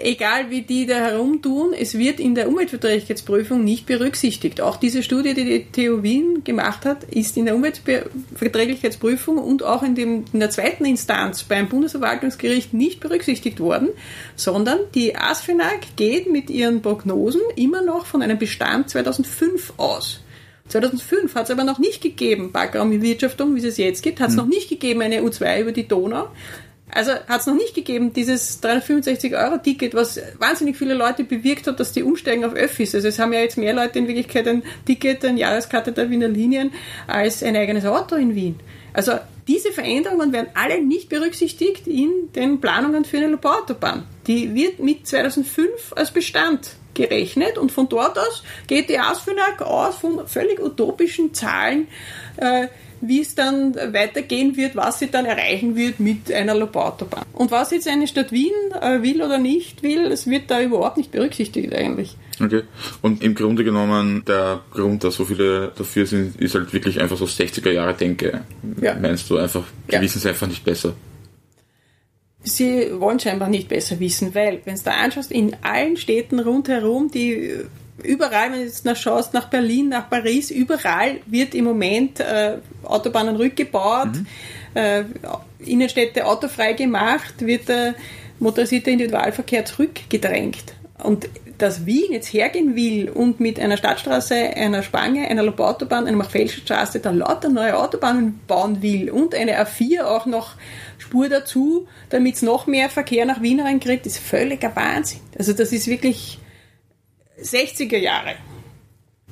egal wie die da herumtun, es wird in der Umweltverträglichkeitsprüfung nicht berücksichtigt. Auch diese Studie, die die TU Wien gemacht hat, ist in der Umweltverträglichkeitsprüfung und auch in, dem, in der zweiten Instanz beim Bundesverwaltungsgericht nicht berücksichtigt worden, sondern die ASFINAG geht mit ihren Prognosen immer noch von einem Bestand 2005 aus. 2005 hat es aber noch nicht gegeben, Parkraumbewirtschaftung, wie es jetzt gibt, hat es hm. noch nicht gegeben, eine U2 über die Donau. Also hat es noch nicht gegeben, dieses 365-Euro-Ticket, was wahnsinnig viele Leute bewirkt hat, dass die umsteigen auf Öffis. Also es haben ja jetzt mehr Leute in Wirklichkeit ein Ticket, eine Jahreskarte der Wiener Linien als ein eigenes Auto in Wien. Also diese Veränderungen werden alle nicht berücksichtigt in den Planungen für eine Lobautobahn. Die wird mit 2005 als Bestand gerechnet und von dort aus geht die ASFINAG aus von völlig utopischen Zahlen, äh, wie es dann weitergehen wird, was sie dann erreichen wird mit einer Lobautobahn. Und was jetzt eine Stadt Wien äh, will oder nicht will, es wird da überhaupt nicht berücksichtigt eigentlich. Okay. Und im Grunde genommen, der Grund, dass so viele dafür sind, ist halt wirklich einfach so 60er Jahre Denke. Ja. Meinst du einfach, die ja. wissen es einfach nicht besser? Sie wollen scheinbar nicht besser wissen, weil, wenn du da anschaust, in allen Städten rundherum, die überall, wenn du jetzt nach schaust, nach Berlin, nach Paris, überall wird im Moment äh, Autobahnen rückgebaut, mhm. äh, Innenstädte autofrei gemacht, wird der motorisierte Individualverkehr zurückgedrängt. Und dass Wien jetzt hergehen will und mit einer Stadtstraße, einer Spange, einer Lobautobahn, einer Machfeldstraße da lauter neue Autobahnen bauen will und eine A4 auch noch Spur dazu, damit es noch mehr Verkehr nach Wien reinkriegt, ist völliger Wahnsinn. Also das ist wirklich 60er Jahre.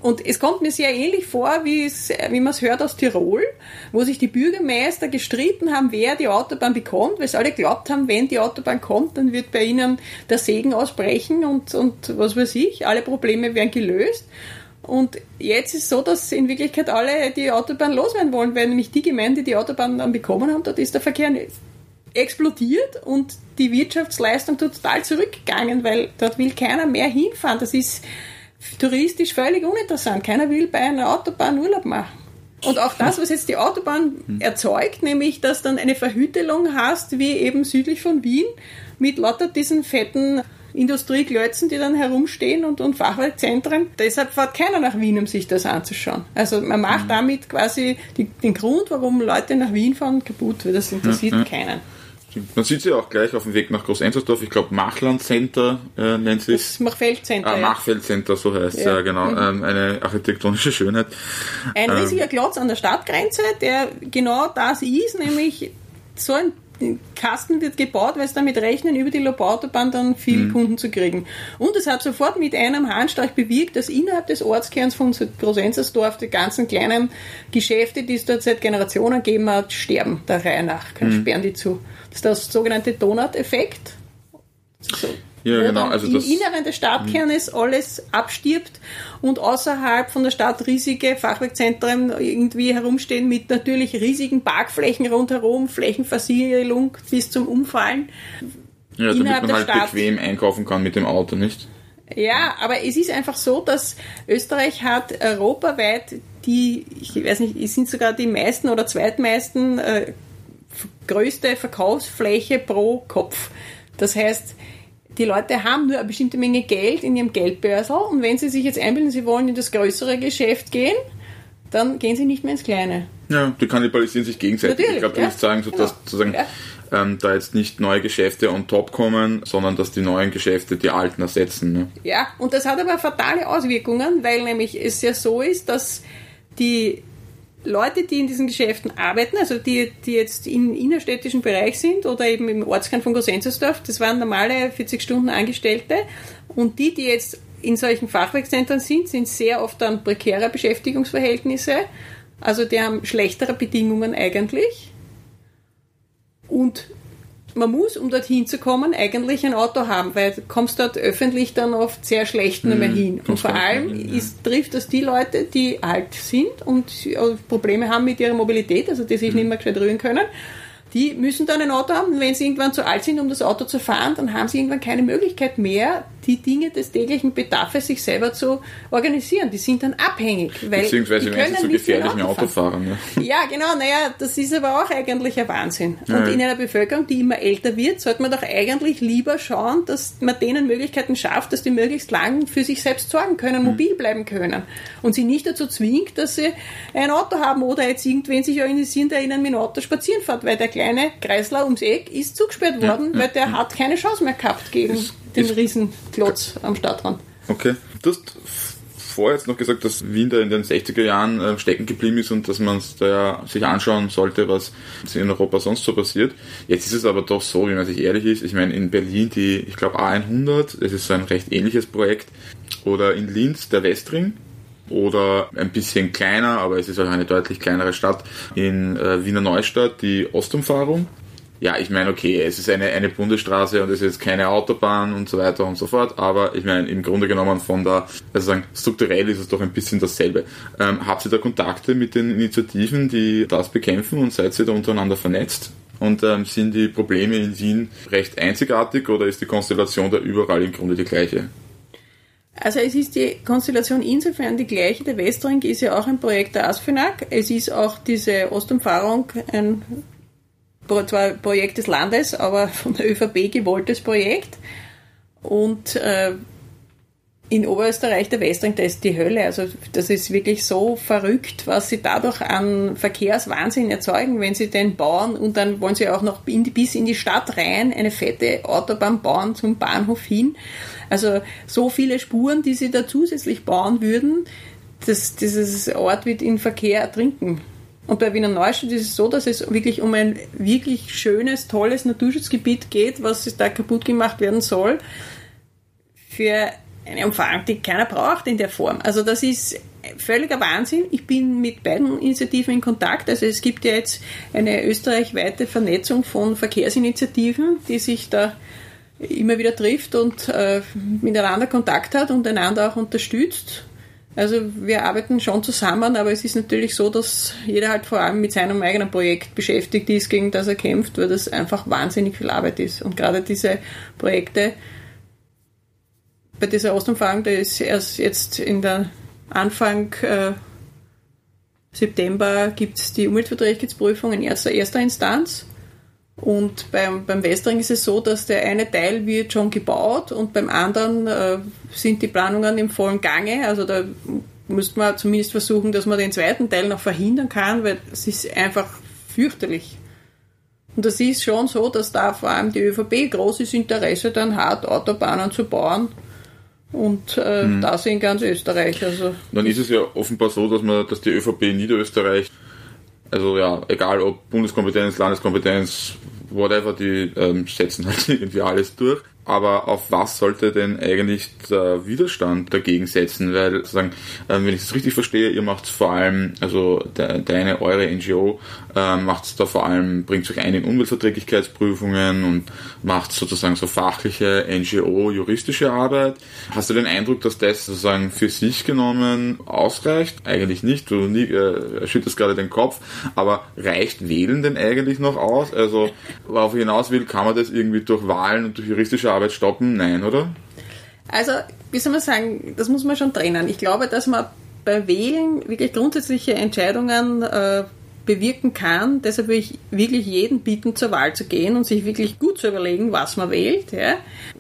Und es kommt mir sehr ähnlich vor, wie, man es hört aus Tirol, wo sich die Bürgermeister gestritten haben, wer die Autobahn bekommt, weil sie alle glaubt haben, wenn die Autobahn kommt, dann wird bei ihnen der Segen ausbrechen und, und was weiß ich, alle Probleme werden gelöst. Und jetzt ist es so, dass in Wirklichkeit alle die Autobahn loswerden wollen, weil nämlich die Gemeinde, die die Autobahn dann bekommen haben, dort ist der Verkehr explodiert und die Wirtschaftsleistung total zurückgegangen, weil dort will keiner mehr hinfahren. Das ist touristisch völlig uninteressant. Keiner will bei einer Autobahn Urlaub machen. Und auch das, was jetzt die Autobahn erzeugt, nämlich, dass dann eine Verhütelung hast, wie eben südlich von Wien, mit lauter diesen fetten Industrieklötzen, die dann herumstehen und, und Fachwerkzentren. Deshalb fährt keiner nach Wien, um sich das anzuschauen. Also man macht mhm. damit quasi die, den Grund, warum Leute nach Wien fahren, kaputt, weil das interessiert ja, ja. Keinen. Man sieht sie auch gleich auf dem Weg nach Groß-Enzersdorf. Ich glaube, Machland Center äh, nennt sich. Das Machfeld Center. Ah, ja. Machfeld Center, so heißt es ja. ja, genau. Mhm. Ähm, eine architektonische Schönheit. Ein ähm, riesiger Klotz an der Stadtgrenze, der genau das ist, nämlich so ein Kasten wird gebaut, weil sie damit rechnen, über die Lobautobahn dann viel mhm. Kunden zu kriegen. Und es hat sofort mit einem Handstreich bewirkt, dass innerhalb des Ortskerns von Großenzersdorf die ganzen kleinen Geschäfte, die es dort seit Generationen gegeben hat, sterben der Reihe nach. Können mhm. sperren die zu. Das ist der sogenannte Donut-Effekt. So. Ja, genau. Also im Inneren des Stadtkernes mhm. alles abstirbt und außerhalb von der Stadt riesige Fachwerkzentren irgendwie herumstehen mit natürlich riesigen Parkflächen rundherum, Flächenversiegelung bis zum Umfallen. Ja, damit man halt Stadt. bequem einkaufen kann mit dem Auto, nicht? Ja, aber es ist einfach so, dass Österreich hat europaweit die, ich weiß nicht, es sind sogar die meisten oder zweitmeisten äh, größte Verkaufsfläche pro Kopf. Das heißt, die Leute haben nur eine bestimmte Menge Geld in ihrem Geldbörsel und wenn sie sich jetzt einbilden, sie wollen in das größere Geschäft gehen, dann gehen sie nicht mehr ins Kleine. Ja, die kannibalisieren sich gegenseitig. Natürlich, ich glaube, du ja, willst sagen, so, genau. dass sozusagen ja. ähm, da jetzt nicht neue Geschäfte on top kommen, sondern dass die neuen Geschäfte die alten ersetzen. Ne? Ja, und das hat aber fatale Auswirkungen, weil nämlich es ja so ist, dass die Leute, die in diesen Geschäften arbeiten, also die, die jetzt im innerstädtischen Bereich sind oder eben im Ortskern von Grosenzersdorf, das waren normale 40 Stunden Angestellte. Und die, die jetzt in solchen Fachwerkszentren sind, sind sehr oft dann prekäre Beschäftigungsverhältnisse, also die haben schlechtere Bedingungen eigentlich. Und man muss, um dorthin zu kommen, eigentlich ein Auto haben, weil du kommst dort öffentlich dann oft sehr schlecht mhm, nicht mehr hin. Und vor allem ist, trifft das die Leute, die alt sind und Probleme haben mit ihrer Mobilität, also die sich mhm. nicht mehr gescheit rühren können die müssen dann ein Auto haben. wenn sie irgendwann zu alt sind, um das Auto zu fahren, dann haben sie irgendwann keine Möglichkeit mehr, die Dinge des täglichen Bedarfs sich selber zu organisieren. Die sind dann abhängig. Weil Beziehungsweise wenn sie so gefährlich mit Auto fahren. Ja. ja, genau. Naja, das ist aber auch eigentlich ein Wahnsinn. Und ja. in einer Bevölkerung, die immer älter wird, sollte man doch eigentlich lieber schauen, dass man denen Möglichkeiten schafft, dass die möglichst lang für sich selbst sorgen können, mhm. mobil bleiben können. Und sie nicht dazu zwingt, dass sie ein Auto haben oder jetzt irgendwen sich organisieren, der ihnen mit dem Auto spazieren fährt, weil der kleine Kreisler ums Eck ist zugesperrt worden, weil der hat keine Chance mehr gehabt gegen ist, den ist, Riesenklotz am Stadtrand. Okay. Du hast vorher jetzt noch gesagt, dass Wien da in den 60er Jahren äh, stecken geblieben ist und dass man da sich anschauen sollte, was in Europa sonst so passiert. Jetzt ist es aber doch so, wie man sich ehrlich ist. Ich meine, in Berlin die, ich glaube, A100, das ist so ein recht ähnliches Projekt. Oder in Linz der Westring, oder ein bisschen kleiner, aber es ist auch eine deutlich kleinere Stadt in äh, Wiener Neustadt, die Ostumfahrung. Ja, ich meine, okay, es ist eine, eine Bundesstraße und es ist keine Autobahn und so weiter und so fort, aber ich meine, im Grunde genommen von der, also sagen, strukturell ist es doch ein bisschen dasselbe. Ähm, habt ihr da Kontakte mit den Initiativen, die das bekämpfen und seid ihr da untereinander vernetzt? Und ähm, sind die Probleme in Wien recht einzigartig oder ist die Konstellation da überall im Grunde die gleiche? Also es ist die Konstellation insofern die gleiche. Der Westring ist ja auch ein Projekt der ASFINAG. Es ist auch diese Ostumfahrung ein zwar Projekt des Landes, aber von der ÖVP gewolltes Projekt. Und äh, in Oberösterreich der Westring, da ist die Hölle. Also das ist wirklich so verrückt, was sie dadurch an Verkehrswahnsinn erzeugen, wenn sie den bauen und dann wollen sie auch noch in die, bis in die Stadt rein eine fette Autobahn bauen zum Bahnhof hin. Also so viele Spuren, die sie da zusätzlich bauen würden, dass dieses Ort wird in Verkehr ertrinken. Und bei Wiener Neustadt ist es so, dass es wirklich um ein wirklich schönes, tolles Naturschutzgebiet geht, was da kaputt gemacht werden soll. Für eine Umfahrung, die keiner braucht in der Form. Also das ist völliger Wahnsinn. Ich bin mit beiden Initiativen in Kontakt. Also es gibt ja jetzt eine österreichweite Vernetzung von Verkehrsinitiativen, die sich da immer wieder trifft und äh, miteinander Kontakt hat und einander auch unterstützt. Also wir arbeiten schon zusammen, aber es ist natürlich so, dass jeder halt vor allem mit seinem eigenen Projekt beschäftigt ist, gegen das er kämpft, weil das einfach wahnsinnig viel Arbeit ist. Und gerade diese Projekte bei dieser Ostumfahrung, da ist erst jetzt in der Anfang äh, September gibt es die Umweltverträglichkeitsprüfung in erster, erster Instanz. Und beim, beim Westring ist es so, dass der eine Teil wird schon gebaut und beim anderen äh, sind die Planungen im vollen Gange. Also da müsste man zumindest versuchen, dass man den zweiten Teil noch verhindern kann, weil es ist einfach fürchterlich. Und das ist schon so, dass da vor allem die ÖVP großes Interesse dann hat, Autobahnen zu bauen. Und äh, mhm. das in ganz Österreich. Also dann ist es ja offenbar so, dass man, dass die ÖVP in Niederösterreich also ja, egal ob Bundeskompetenz, Landeskompetenz, whatever, die ähm, setzen halt irgendwie alles durch aber auf was sollte denn eigentlich der Widerstand dagegen setzen? Weil, sozusagen, äh, wenn ich das richtig verstehe, ihr macht vor allem, also deine, eure NGO äh, macht da vor allem, bringt euch ein in Umweltverträglichkeitsprüfungen und macht sozusagen so fachliche NGO-juristische Arbeit. Hast du den Eindruck, dass das sozusagen für sich genommen ausreicht? Eigentlich nicht, du äh, schüttest gerade den Kopf, aber reicht Wählen denn eigentlich noch aus? Also, worauf ich hinaus will, kann man das irgendwie durch Wahlen und durch juristische Arbeit Arbeit stoppen? Nein, oder? Also, wie soll man sagen, das muss man schon trennen. Ich glaube, dass man bei Wählen wirklich grundsätzliche Entscheidungen äh, bewirken kann. Deshalb würde ich wirklich jeden bitten, zur Wahl zu gehen und sich wirklich gut zu überlegen, was man wählt. Ja.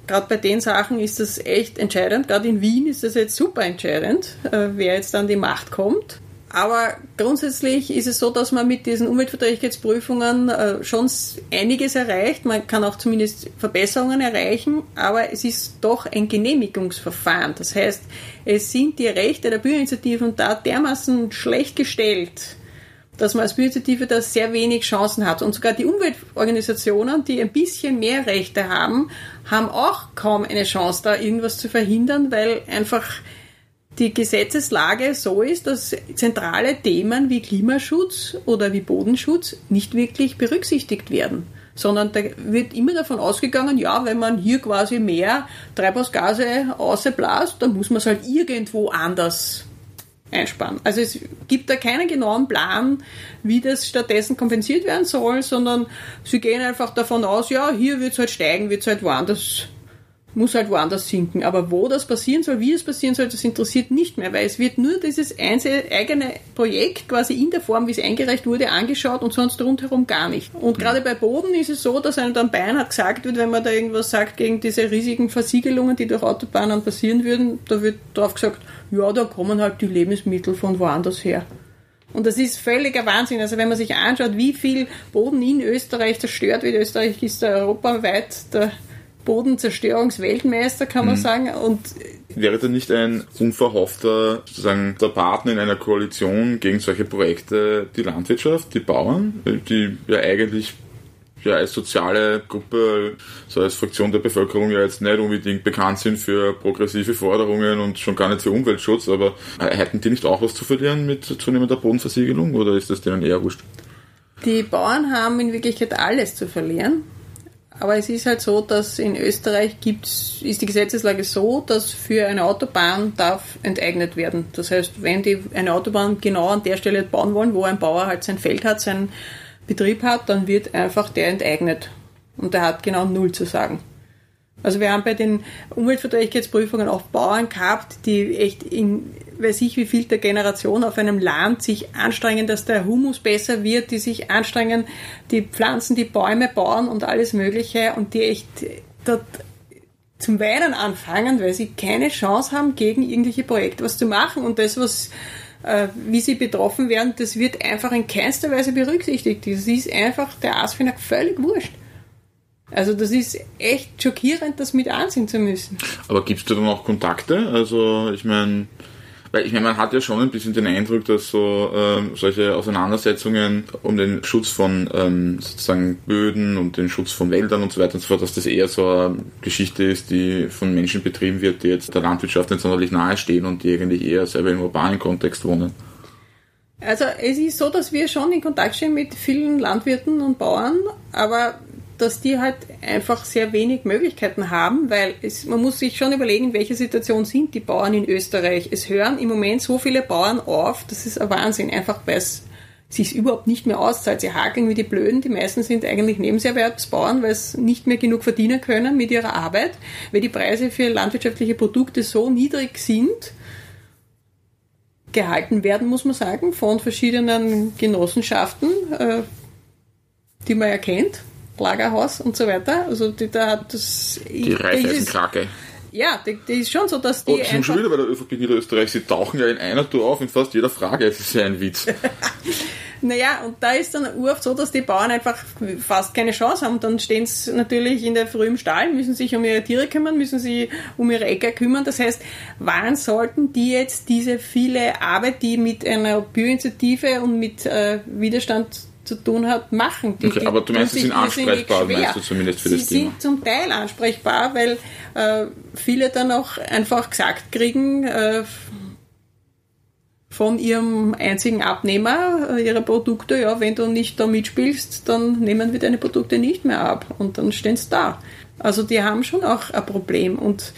Gerade bei den Sachen ist das echt entscheidend. Gerade in Wien ist das jetzt super entscheidend, äh, wer jetzt an die Macht kommt. Aber grundsätzlich ist es so, dass man mit diesen Umweltverträglichkeitsprüfungen äh, schon einiges erreicht. Man kann auch zumindest Verbesserungen erreichen, aber es ist doch ein Genehmigungsverfahren. Das heißt, es sind die Rechte der Bürgerinitiativen da dermaßen schlecht gestellt, dass man als Bürgerinitiative da sehr wenig Chancen hat. Und sogar die Umweltorganisationen, die ein bisschen mehr Rechte haben, haben auch kaum eine Chance, da irgendwas zu verhindern, weil einfach die Gesetzeslage so ist, dass zentrale Themen wie Klimaschutz oder wie Bodenschutz nicht wirklich berücksichtigt werden. Sondern da wird immer davon ausgegangen, ja, wenn man hier quasi mehr Treibhausgase ausblasst, dann muss man es halt irgendwo anders einsparen. Also es gibt da keinen genauen Plan, wie das stattdessen kompensiert werden soll, sondern sie gehen einfach davon aus, ja, hier wird es halt steigen, wird es halt woanders muss halt woanders sinken. Aber wo das passieren soll, wie es passieren soll, das interessiert nicht mehr, weil es wird nur dieses einzelne eigene Projekt quasi in der Form, wie es eingereicht wurde, angeschaut und sonst rundherum gar nicht. Und mhm. gerade bei Boden ist es so, dass einem dann beinahe gesagt wird, wenn man da irgendwas sagt gegen diese riesigen Versiegelungen, die durch Autobahnen passieren würden, da wird drauf gesagt, ja, da kommen halt die Lebensmittel von woanders her. Und das ist völliger Wahnsinn. Also wenn man sich anschaut, wie viel Boden in Österreich zerstört wird, Österreich ist da europaweit der Bodenzerstörungsweltmeister, kann man mhm. sagen. Und Wäre da nicht ein unverhoffter sozusagen der Partner in einer Koalition gegen solche Projekte die Landwirtschaft, die Bauern, die ja eigentlich ja als soziale Gruppe, so als Fraktion der Bevölkerung ja jetzt nicht unbedingt bekannt sind für progressive Forderungen und schon gar nicht für Umweltschutz, aber hätten die nicht auch was zu verlieren mit zunehmender Bodenversiegelung oder ist das denen eher wurscht? Die Bauern haben in Wirklichkeit alles zu verlieren. Aber es ist halt so, dass in Österreich gibt's, ist die Gesetzeslage so, dass für eine Autobahn darf enteignet werden. Das heißt, wenn die eine Autobahn genau an der Stelle bauen wollen, wo ein Bauer halt sein Feld hat, seinen Betrieb hat, dann wird einfach der enteignet. Und der hat genau null zu sagen. Also wir haben bei den Umweltverträglichkeitsprüfungen auch Bauern gehabt, die echt in weiß ich wie viel der Generation auf einem Land sich anstrengen, dass der Humus besser wird, die sich anstrengen, die Pflanzen, die Bäume bauen und alles Mögliche und die echt dort zum Weinen anfangen, weil sie keine Chance haben, gegen irgendwelche Projekte was zu machen und das, was äh, wie sie betroffen werden, das wird einfach in keinster Weise berücksichtigt. Das ist einfach der Asfinag völlig wurscht. Also das ist echt schockierend, das mit ansehen zu müssen. Aber gibt es da dann auch Kontakte? Also ich meine, weil ich meine, man hat ja schon ein bisschen den Eindruck, dass so ähm, solche Auseinandersetzungen um den Schutz von ähm, sozusagen Böden und den Schutz von Wäldern und so weiter und so fort, dass das eher so eine Geschichte ist, die von Menschen betrieben wird, die jetzt der Landwirtschaft nicht sonderlich nahe stehen und die eigentlich eher selber im urbanen Kontext wohnen. Also es ist so, dass wir schon in Kontakt stehen mit vielen Landwirten und Bauern, aber dass die halt einfach sehr wenig Möglichkeiten haben, weil es, man muss sich schon überlegen, in welcher Situation sind die Bauern in Österreich. Es hören im Moment so viele Bauern auf, das ist ein Wahnsinn, einfach weil es sich überhaupt nicht mehr auszahlt. Sie hakeln wie die Blöden. Die meisten sind eigentlich Nebenserwerbsbauern, weil sie nicht mehr genug verdienen können mit ihrer Arbeit, weil die Preise für landwirtschaftliche Produkte so niedrig sind, gehalten werden, muss man sagen, von verschiedenen Genossenschaften, äh, die man erkennt, Lagerhaus und so weiter. Also die, da hat das... Die Reifeisenkrake. Ja, die, die, ist schon so, dass die. Oh, sind schon wieder bei der ÖVP Niederösterreich. Sie tauchen ja in einer Tour auf in fast jeder Frage. Das ist ja ein Witz. naja, und da ist dann oft so, dass die Bauern einfach fast keine Chance haben. Dann stehen sie natürlich in der Früh im Stall, müssen sich um ihre Tiere kümmern, müssen sich um ihre Äcker kümmern. Das heißt, wann sollten die jetzt diese viele Arbeit, die mit einer Bioinitiative und mit äh, Widerstand zu tun hat, machen. Die, okay, aber du meinst, sie sind ansprechbar, meinst du zumindest für sie das Thema? Sie sind zum Teil ansprechbar, weil äh, viele dann auch einfach gesagt kriegen, äh, von ihrem einzigen Abnehmer äh, ihrer Produkte, ja, wenn du nicht da mitspielst, dann nehmen wir deine Produkte nicht mehr ab und dann stehen sie da. Also die haben schon auch ein Problem und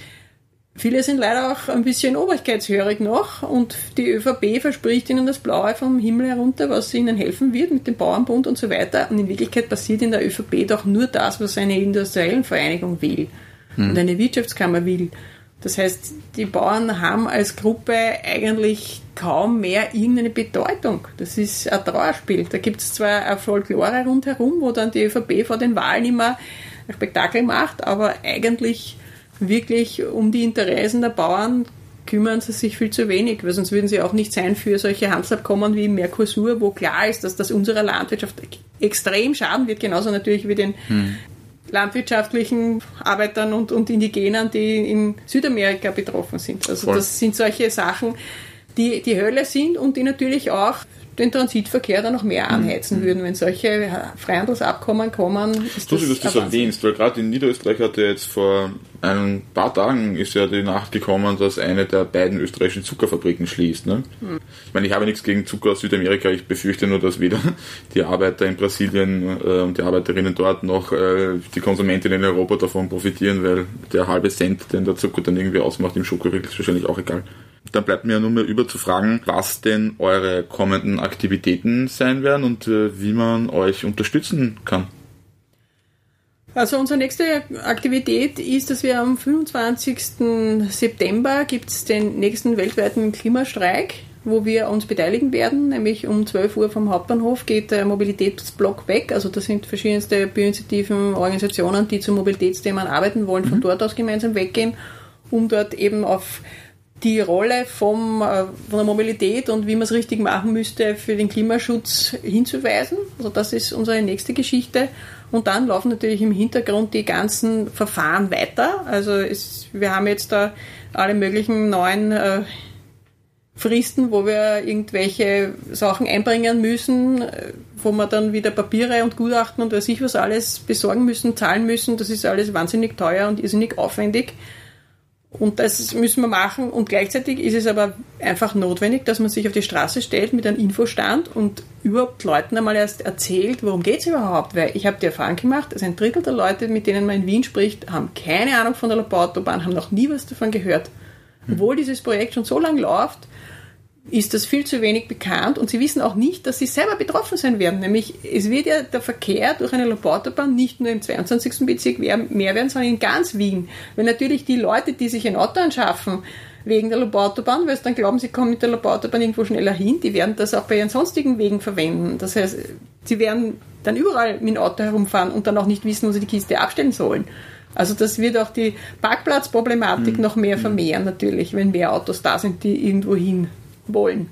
Viele sind leider auch ein bisschen obrigkeitshörig noch und die ÖVP verspricht ihnen das Blaue vom Himmel herunter, was ihnen helfen wird mit dem Bauernbund und so weiter. Und in Wirklichkeit passiert in der ÖVP doch nur das, was eine industriellen Vereinigung will hm. und eine Wirtschaftskammer will. Das heißt, die Bauern haben als Gruppe eigentlich kaum mehr irgendeine Bedeutung. Das ist ein Trauerspiel. Da gibt es zwar eine Folklore rundherum, wo dann die ÖVP vor den Wahlen immer ein Spektakel macht, aber eigentlich wirklich um die Interessen der Bauern kümmern sie sich viel zu wenig, weil sonst würden sie auch nicht sein für solche Handelsabkommen wie Mercosur, wo klar ist, dass das unserer Landwirtschaft extrem schaden wird, genauso natürlich wie den hm. landwirtschaftlichen Arbeitern und, und Indigenern, die in Südamerika betroffen sind. Also Voll. das sind solche Sachen, die die Hölle sind und die natürlich auch den Transitverkehr dann noch mehr mhm. anheizen mhm. würden, wenn solche Freihandelsabkommen kommen. Ist Lustig, dass du das erwähnst, weil gerade in Niederösterreich hatte jetzt vor ein paar Tagen ist ja die Nacht gekommen, dass eine der beiden österreichischen Zuckerfabriken schließt. Ne? Mhm. Ich meine, ich habe nichts gegen Zucker aus Südamerika, ich befürchte nur, dass weder die Arbeiter in Brasilien äh, und die Arbeiterinnen dort noch äh, die Konsumentinnen in Europa davon profitieren, weil der halbe Cent, den der Zucker dann irgendwie ausmacht im Schokoriegel, ist wahrscheinlich auch egal. Dann bleibt mir nur mehr über zu fragen, was denn eure kommenden Aktivitäten sein werden und äh, wie man euch unterstützen kann. Also unsere nächste Aktivität ist, dass wir am 25. September gibt es den nächsten weltweiten Klimastreik, wo wir uns beteiligen werden, nämlich um 12 Uhr vom Hauptbahnhof geht der Mobilitätsblock weg. Also das sind verschiedenste Bioinitiativen, Organisationen, die zu Mobilitätsthemen arbeiten wollen, von mhm. dort aus gemeinsam weggehen, um dort eben auf die Rolle vom, äh, von der Mobilität und wie man es richtig machen müsste für den Klimaschutz hinzuweisen. Also das ist unsere nächste Geschichte. Und dann laufen natürlich im Hintergrund die ganzen Verfahren weiter. Also es, wir haben jetzt da alle möglichen neuen äh, Fristen, wo wir irgendwelche Sachen einbringen müssen, äh, wo wir dann wieder Papiere und Gutachten und weiß ich was alles besorgen müssen, zahlen müssen. Das ist alles wahnsinnig teuer und irrsinnig aufwendig. Und das müssen wir machen. Und gleichzeitig ist es aber einfach notwendig, dass man sich auf die Straße stellt mit einem Infostand und überhaupt Leuten einmal erst erzählt, worum geht es überhaupt. Weil ich habe die Erfahrung gemacht, dass ein Drittel der Leute, mit denen man in Wien spricht, haben keine Ahnung von der Lobautobahn, haben noch nie was davon gehört. Obwohl dieses Projekt schon so lange läuft, ist das viel zu wenig bekannt und sie wissen auch nicht, dass sie selber betroffen sein werden. Nämlich, es wird ja der Verkehr durch eine Lobautobahn nicht nur im 22. Bezirk mehr werden, sondern in ganz Wien. Weil natürlich die Leute, die sich ein Auto anschaffen, wegen der Lobautobahn, weil sie dann glauben, sie kommen mit der Lobautobahn irgendwo schneller hin, die werden das auch bei ihren sonstigen Wegen verwenden. Das heißt, sie werden dann überall mit dem Auto herumfahren und dann auch nicht wissen, wo sie die Kiste abstellen sollen. Also das wird auch die Parkplatzproblematik mhm. noch mehr vermehren natürlich, wenn mehr Autos da sind, die irgendwo hin wollen.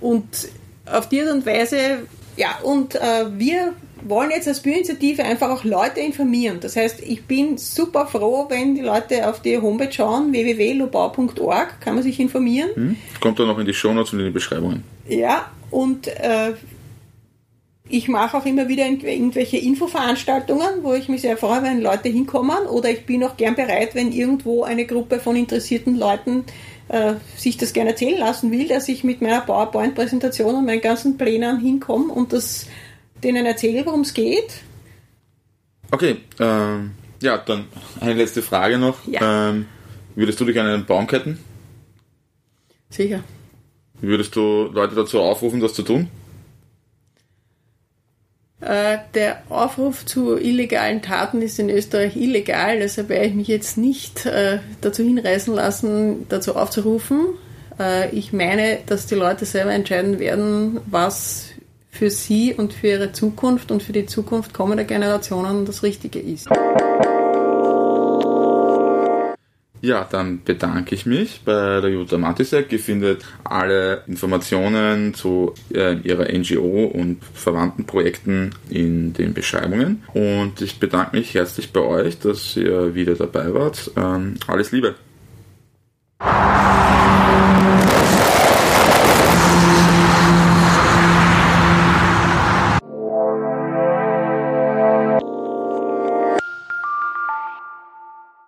Und auf die Art und Weise, ja, und äh, wir wollen jetzt als Bioinitiative einfach auch Leute informieren. Das heißt, ich bin super froh, wenn die Leute auf die Homepage schauen, www.lobau.org, kann man sich informieren. Hm. Kommt dann noch in die Shownotes und in die Beschreibungen. Ja, und äh, ich mache auch immer wieder irgendwelche Infoveranstaltungen, wo ich mich sehr freue, wenn Leute hinkommen. Oder ich bin auch gern bereit, wenn irgendwo eine Gruppe von interessierten Leuten äh, sich das gerne erzählen lassen will, dass ich mit meiner PowerPoint-Präsentation und meinen ganzen Plänen hinkomme und das denen erzähle, worum es geht. Okay, ähm, ja, dann eine letzte Frage noch. Ja. Ähm, würdest du dich an einen Baum ketten? Sicher. Würdest du Leute dazu aufrufen, das zu tun? Äh, der Aufruf zu illegalen Taten ist in Österreich illegal, deshalb werde ich mich jetzt nicht äh, dazu hinreißen lassen, dazu aufzurufen. Äh, ich meine, dass die Leute selber entscheiden werden, was für sie und für ihre Zukunft und für die Zukunft kommender Generationen das Richtige ist. Ja, dann bedanke ich mich bei der Jutta Matisek. Ihr findet alle Informationen zu äh, ihrer NGO und verwandten Projekten in den Beschreibungen. Und ich bedanke mich herzlich bei euch, dass ihr wieder dabei wart. Ähm, alles Liebe!